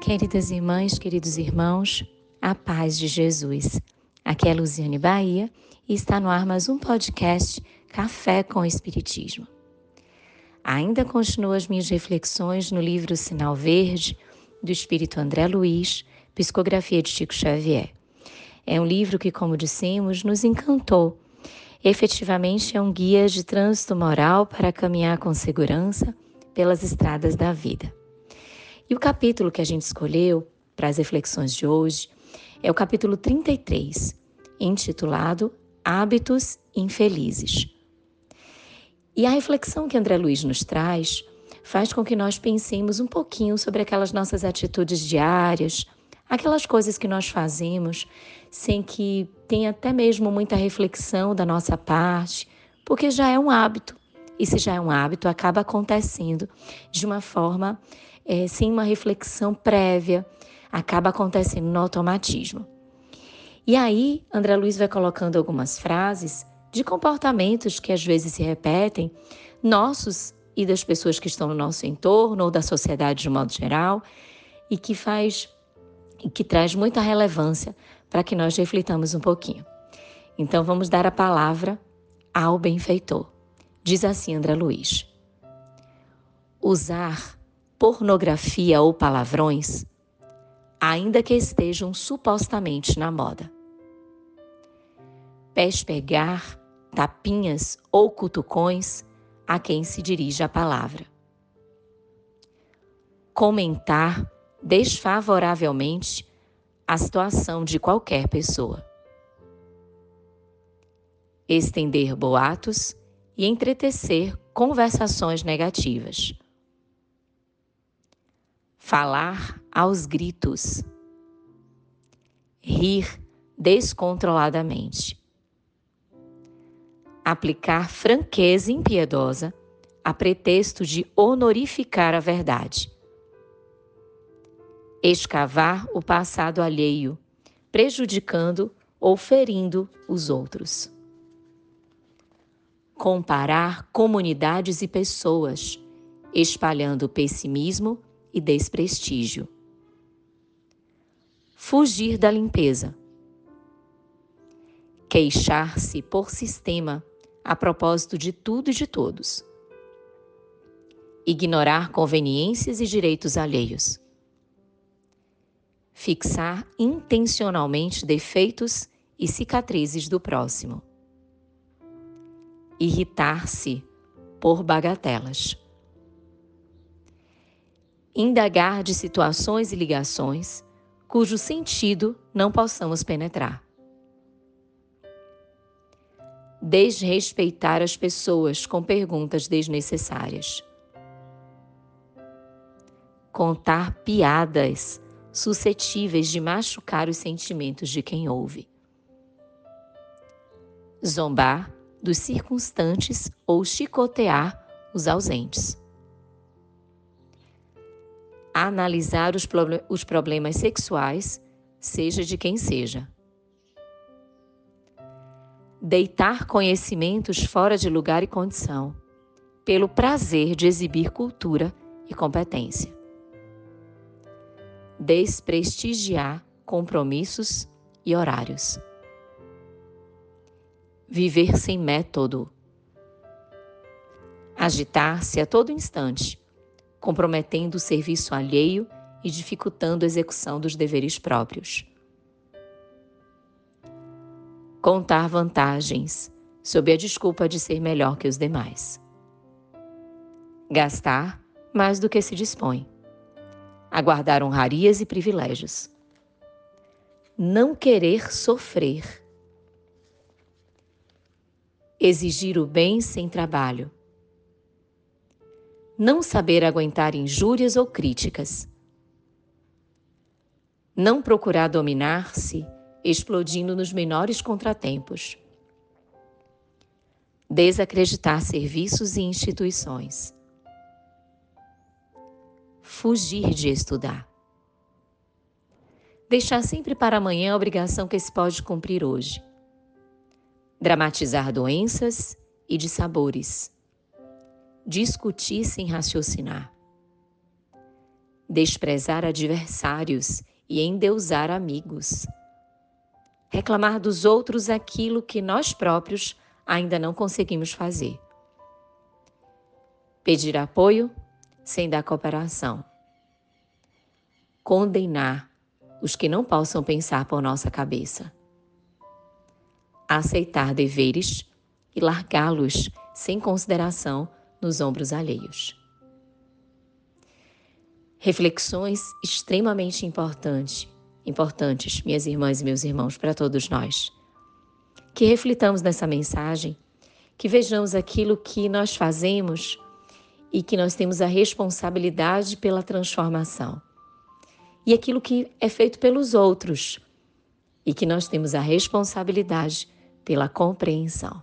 Queridas irmãs, queridos irmãos, a paz de Jesus. Aqui é Luziane Bahia e está no ar mais um podcast Café com Espiritismo. Ainda continuo as minhas reflexões no livro Sinal Verde, do Espírito André Luiz, Psicografia de Chico Xavier. É um livro que, como dissemos, nos encantou. Efetivamente é um guia de trânsito moral para caminhar com segurança pelas estradas da vida. E o capítulo que a gente escolheu para as reflexões de hoje é o capítulo 33, intitulado Hábitos Infelizes. E a reflexão que André Luiz nos traz faz com que nós pensemos um pouquinho sobre aquelas nossas atitudes diárias, aquelas coisas que nós fazemos sem que tenha até mesmo muita reflexão da nossa parte, porque já é um hábito. E se já é um hábito, acaba acontecendo de uma forma é, sem uma reflexão prévia, acaba acontecendo no automatismo. E aí, André Luiz vai colocando algumas frases de comportamentos que às vezes se repetem, nossos e das pessoas que estão no nosso entorno ou da sociedade de modo geral, e que faz e que traz muita relevância para que nós reflitamos um pouquinho. Então vamos dar a palavra ao benfeitor. Diz assim André Luiz: Usar pornografia ou palavrões, ainda que estejam supostamente na moda. Pespegar, tapinhas ou cutucões a quem se dirige a palavra. Comentar desfavoravelmente a situação de qualquer pessoa. Estender boatos e entretecer conversações negativas falar aos gritos, rir descontroladamente, aplicar franqueza impiedosa a pretexto de honorificar a verdade, escavar o passado alheio, prejudicando ou ferindo os outros. Comparar comunidades e pessoas, espalhando pessimismo e desprestígio. Fugir da limpeza. Queixar-se por sistema a propósito de tudo e de todos. Ignorar conveniências e direitos alheios. Fixar intencionalmente defeitos e cicatrizes do próximo. Irritar-se por bagatelas indagar de situações e ligações cujo sentido não possamos penetrar. Desrespeitar as pessoas com perguntas desnecessárias. Contar piadas suscetíveis de machucar os sentimentos de quem ouve. Zombar dos circunstantes ou chicotear os ausentes analisar os, os problemas sexuais, seja de quem seja. Deitar conhecimentos fora de lugar e condição, pelo prazer de exibir cultura e competência. Desprestigiar compromissos e horários. Viver sem método. Agitar-se a todo instante comprometendo o serviço alheio e dificultando a execução dos deveres próprios. Contar vantagens, sob a desculpa de ser melhor que os demais. Gastar mais do que se dispõe. Aguardar honrarias e privilégios. Não querer sofrer. Exigir o bem sem trabalho não saber aguentar injúrias ou críticas, não procurar dominar-se, explodindo nos menores contratempos, desacreditar serviços e instituições, fugir de estudar. Deixar sempre para amanhã a obrigação que se pode cumprir hoje. Dramatizar doenças e de sabores discutir sem raciocinar, desprezar adversários e endeusar amigos. Reclamar dos outros aquilo que nós próprios ainda não conseguimos fazer. Pedir apoio sem dar cooperação. Condenar os que não possam pensar por nossa cabeça. Aceitar deveres e largá-los sem consideração nos ombros alheios. Reflexões extremamente importantes, importantes, minhas irmãs e meus irmãos, para todos nós. Que reflitamos nessa mensagem, que vejamos aquilo que nós fazemos e que nós temos a responsabilidade pela transformação. E aquilo que é feito pelos outros e que nós temos a responsabilidade pela compreensão.